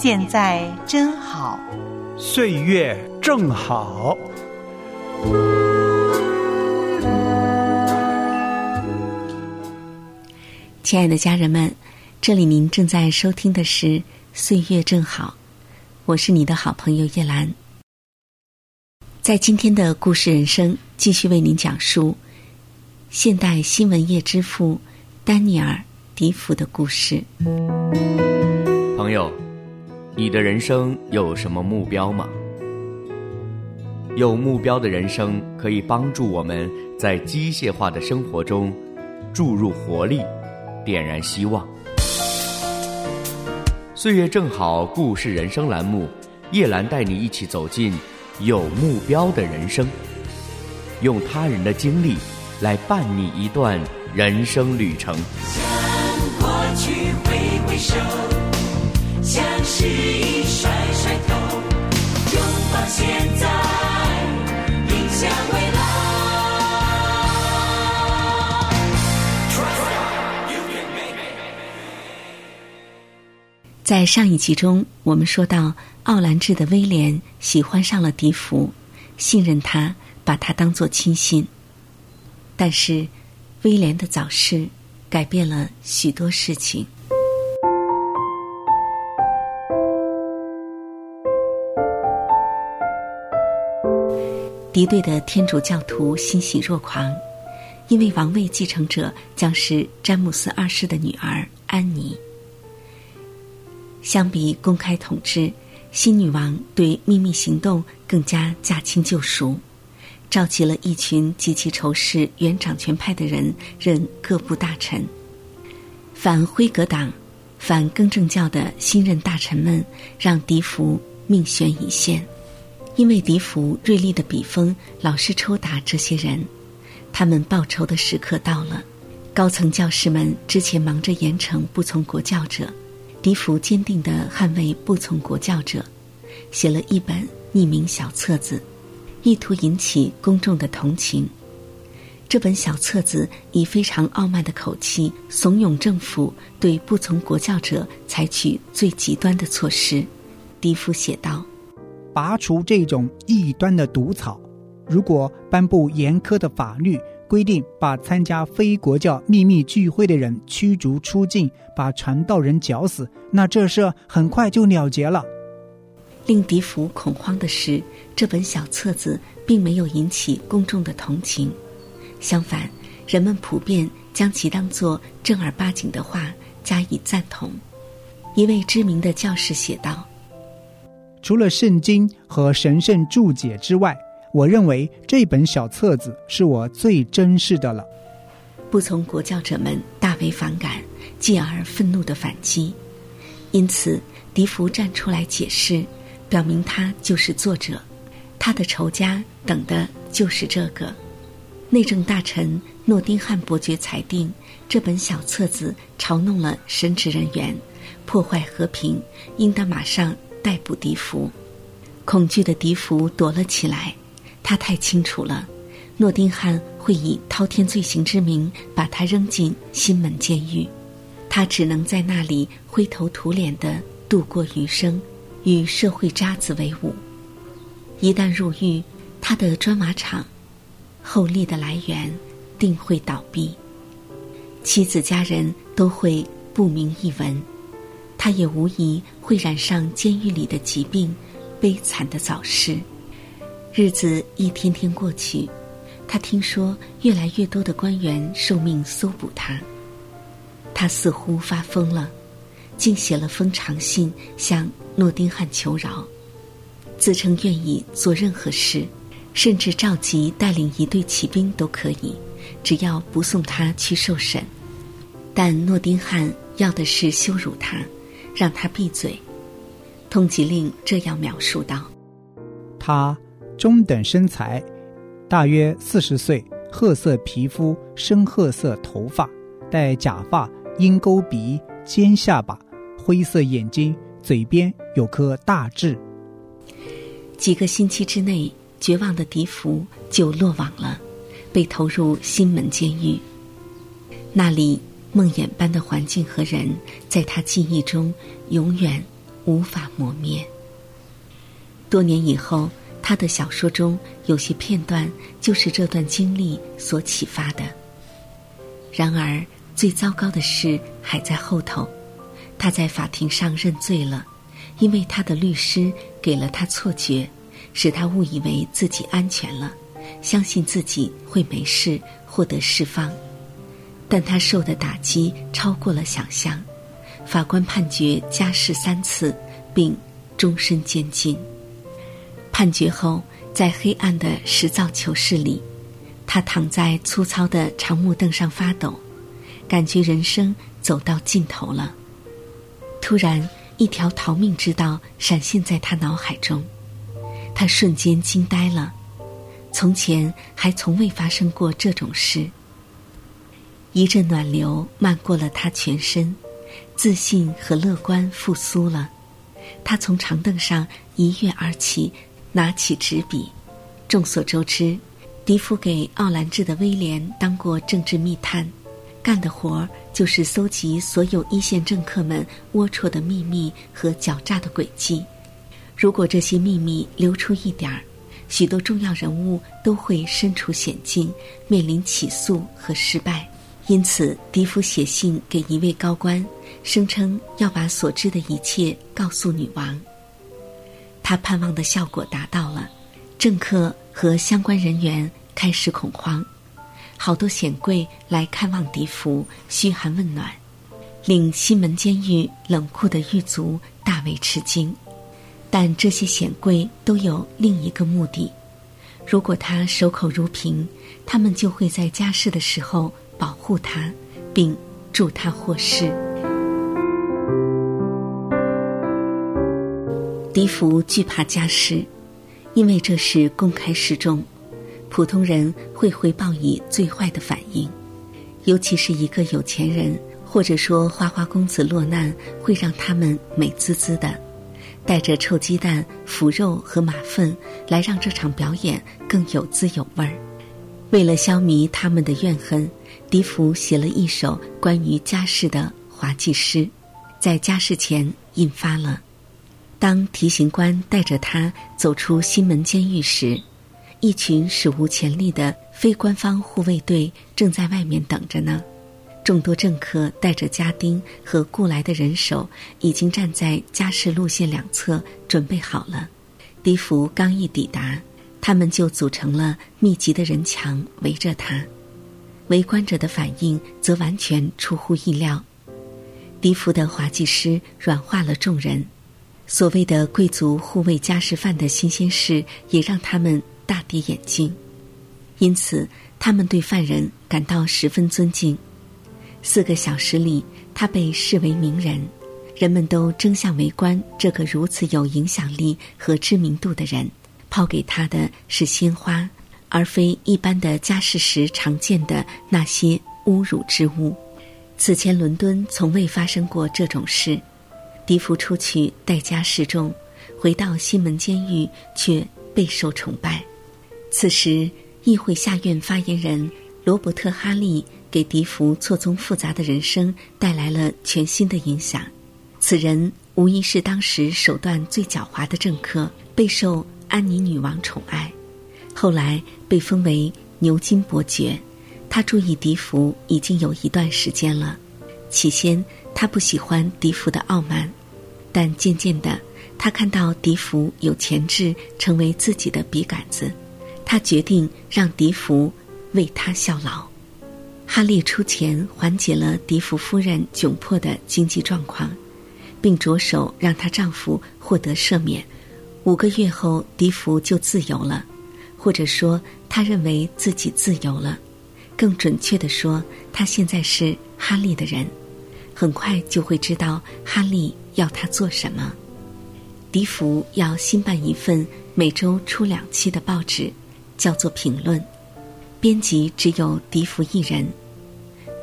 现在真好，岁月正好。亲爱的家人们，这里您正在收听的是《岁月正好》，我是你的好朋友叶兰。在今天的故事人生，继续为您讲述现代新闻业之父丹尼尔·迪福的故事。朋友，你的人生有什么目标吗？有目标的人生可以帮助我们在机械化的生活中注入活力，点燃希望。岁月正好，故事人生栏目，叶兰带你一起走进有目标的人生，用他人的经历来伴你一段人生旅程。向过去挥挥手，向失意甩甩头，拥抱现在。在上一集中，我们说到奥兰治的威廉喜欢上了笛福，信任他，把他当做亲信。但是，威廉的早逝改变了许多事情。敌对的天主教徒欣喜若狂，因为王位继承者将是詹姆斯二世的女儿安妮。相比公开统治，新女王对秘密行动更加驾轻就熟，召集了一群极其仇视原掌权派的人任各部大臣。反辉格党、反更正教的新任大臣们让迪福命悬一线，因为笛福锐利的笔锋老是抽打这些人，他们报仇的时刻到了。高层教师们之前忙着严惩不从国教者。笛福坚定地捍卫不从国教者，写了一本匿名小册子，意图引起公众的同情。这本小册子以非常傲慢的口气怂恿政府对不从国教者采取最极端的措施。笛福写道：“拔除这种异端的毒草，如果颁布严苛的法律。”规定把参加非国教秘密聚会的人驱逐出境，把传道人绞死，那这事很快就了结了。令迪福恐慌的是，这本小册子并没有引起公众的同情，相反，人们普遍将其当作正儿八经的话加以赞同。一位知名的教士写道：“除了圣经和神圣注解之外。”我认为这本小册子是我最珍视的了。不从国教者们大为反感，继而愤怒的反击。因此，迪福站出来解释，表明他就是作者，他的仇家等的就是这个。内政大臣诺丁汉伯爵裁定，这本小册子嘲弄了神职人员，破坏和平，应当马上逮捕迪福。恐惧的迪福躲了起来。他太清楚了，诺丁汉会以滔天罪行之名把他扔进新门监狱，他只能在那里灰头土脸的度过余生，与社会渣子为伍。一旦入狱，他的砖瓦厂后力的来源定会倒闭，妻子家人都会不明一文，他也无疑会染上监狱里的疾病，悲惨的早逝。日子一天天过去，他听说越来越多的官员受命搜捕他。他似乎发疯了，竟写了封长信向诺丁汉求饶，自称愿意做任何事，甚至召集带领一队骑兵都可以，只要不送他去受审。但诺丁汉要的是羞辱他，让他闭嘴。通缉令这样描述道：“他中等身材，大约四十岁，褐色皮肤，深褐色头发，戴假发，鹰钩鼻，尖下巴，灰色眼睛，嘴边有颗大痣。”几个星期之内，绝望的迪福就落网了，被投入新门监狱。那里梦魇般的环境和人，在他记忆中永远无法磨灭。多年以后，他的小说中有些片段就是这段经历所启发的。然而，最糟糕的事还在后头。他在法庭上认罪了。因为他的律师给了他错觉，使他误以为自己安全了，相信自己会没事，获得释放。但他受的打击超过了想象，法官判决加释三次，并终身监禁。判决后，在黑暗的石造囚室里，他躺在粗糙的长木凳上发抖，感觉人生走到尽头了。突然。一条逃命之道闪现在他脑海中，他瞬间惊呆了。从前还从未发生过这种事。一阵暖流漫过了他全身，自信和乐观复苏了。他从长凳上一跃而起，拿起纸笔。众所周知，迪夫给奥兰治的威廉当过政治密探。干的活儿就是搜集所有一线政客们龌龊的秘密和狡诈的诡计。如果这些秘密流出一点儿，许多重要人物都会身处险境，面临起诉和失败。因此，迪福写信给一位高官，声称要把所知的一切告诉女王。他盼望的效果达到了，政客和相关人员开始恐慌。好多显贵来看望迪福，嘘寒问暖，令西门监狱冷酷的狱卒大为吃惊。但这些显贵都有另一个目的：如果他守口如瓶，他们就会在家事的时候保护他，并助他获释。迪福惧怕加释，因为这是公开示众。普通人会回报以最坏的反应，尤其是一个有钱人或者说花花公子落难，会让他们美滋滋的，带着臭鸡蛋、腐肉和马粪来让这场表演更有滋有味儿。为了消弭他们的怨恨，迪福写了一首关于家事的滑稽诗，在家事前印发了。当提刑官带着他走出西门监狱时。一群史无前例的非官方护卫队正在外面等着呢。众多政客带着家丁和雇来的人手，已经站在加士路线两侧准备好了。迪福刚一抵达，他们就组成了密集的人墙围着他。围观者的反应则完全出乎意料。迪福的滑稽诗软化了众人。所谓的贵族护卫家事犯的新鲜事，也让他们。大跌眼镜，因此他们对犯人感到十分尊敬。四个小时里，他被视为名人，人们都争相围观这个如此有影响力和知名度的人。抛给他的是鲜花，而非一般的家事时常见的那些侮辱之物。此前伦敦从未发生过这种事。迪福出去待家示众，回到西门监狱却备受崇拜。此时，议会下院发言人罗伯特·哈利给迪福错综复杂的人生带来了全新的影响。此人无疑是当时手段最狡猾的政客，备受安妮女王宠爱，后来被封为牛津伯爵。他注意迪福已经有一段时间了。起先，他不喜欢迪福的傲慢，但渐渐的，他看到迪福有潜质成为自己的笔杆子。他决定让迪福为他效劳。哈利出钱缓解了迪福夫人窘迫的经济状况，并着手让她丈夫获得赦免。五个月后，迪福就自由了，或者说，他认为自己自由了。更准确的说，他现在是哈利的人，很快就会知道哈利要他做什么。迪福要新办一份每周出两期的报纸，叫做《评论》，编辑只有迪福一人。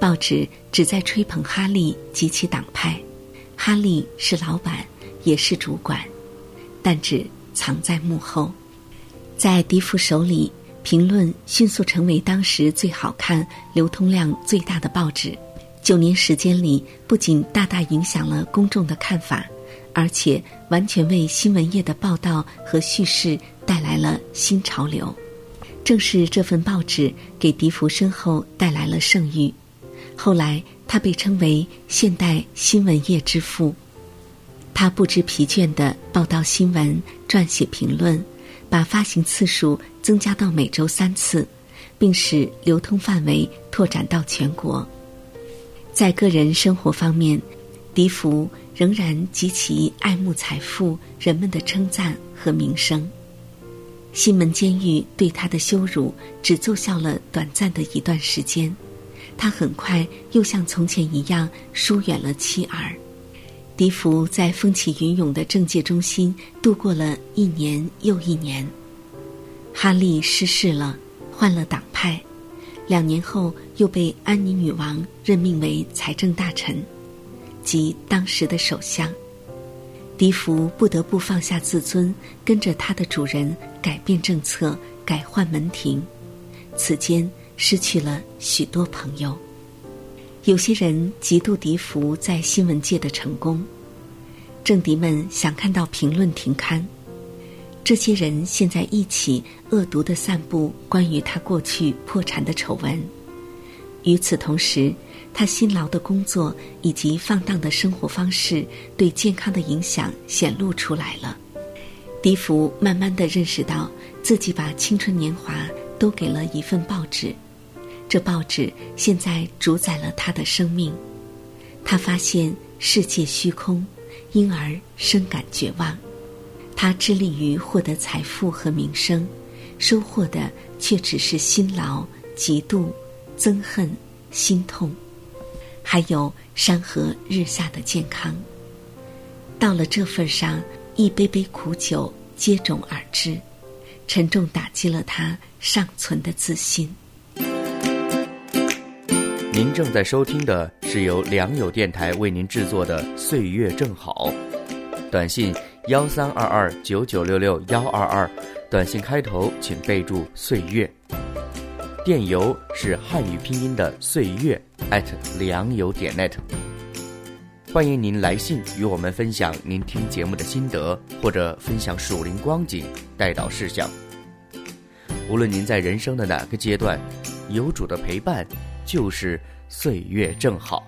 报纸旨在吹捧哈利及其党派，哈利是老板，也是主管，但只藏在幕后。在迪福手里，《评论》迅速成为当时最好看、流通量最大的报纸。九年时间里，不仅大大影响了公众的看法，而且完全为新闻业的报道和叙事带来了新潮流。正是这份报纸给迪福身后带来了盛誉。后来，他被称为现代新闻业之父。他不知疲倦地报道新闻、撰写评论，把发行次数增加到每周三次，并使流通范围拓展到全国。在个人生活方面，迪福仍然极其爱慕财富、人们的称赞和名声。西门监狱对他的羞辱只奏效了短暂的一段时间。他很快又像从前一样疏远了妻儿。迪福在风起云涌的政界中心度过了一年又一年。哈利失势了，换了党派，两年后又被安妮女王任命为财政大臣，即当时的首相。迪福不得不放下自尊，跟着他的主人改变政策，改换门庭。此间。失去了许多朋友。有些人嫉妒迪福在新闻界的成功，政敌们想看到评论停刊。这些人现在一起恶毒的散布关于他过去破产的丑闻。与此同时，他辛劳的工作以及放荡的生活方式对健康的影响显露出来了。迪福慢慢的认识到自己把青春年华都给了一份报纸。这报纸现在主宰了他的生命，他发现世界虚空，因而深感绝望。他致力于获得财富和名声，收获的却只是辛劳、嫉妒、憎恨、心痛，还有山河日下的健康。到了这份上，一杯杯苦酒接踵而至，沉重打击了他尚存的自信。您正在收听的是由良友电台为您制作的《岁月正好》，短信幺三二二九九六六幺二二，短信开头请备注“岁月”，电邮是汉语拼音的“岁月”良友点 net。欢迎您来信与我们分享您听节目的心得，或者分享属灵光景、带导事项。无论您在人生的哪个阶段，有主的陪伴。就是岁月正好。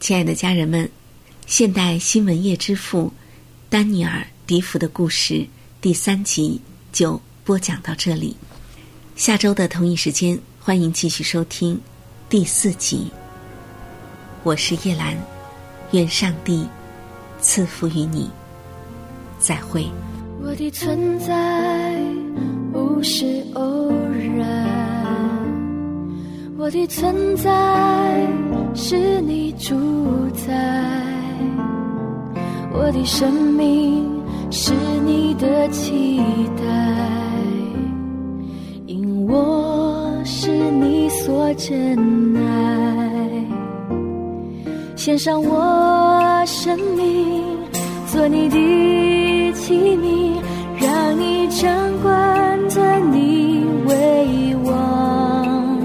亲爱的家人们，现代新闻业之父丹尼尔·迪福的故事第三集就播讲到这里。下周的同一时间，欢迎继续收听第四集。我是叶兰，愿上帝赐福于你。再会。我的存在不是偶然，我的存在是你主宰，我的生命是你的期待，因我是你所珍爱，献上我生命做你的器皿。让你掌管着你为王，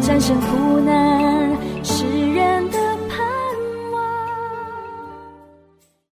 战胜苦难。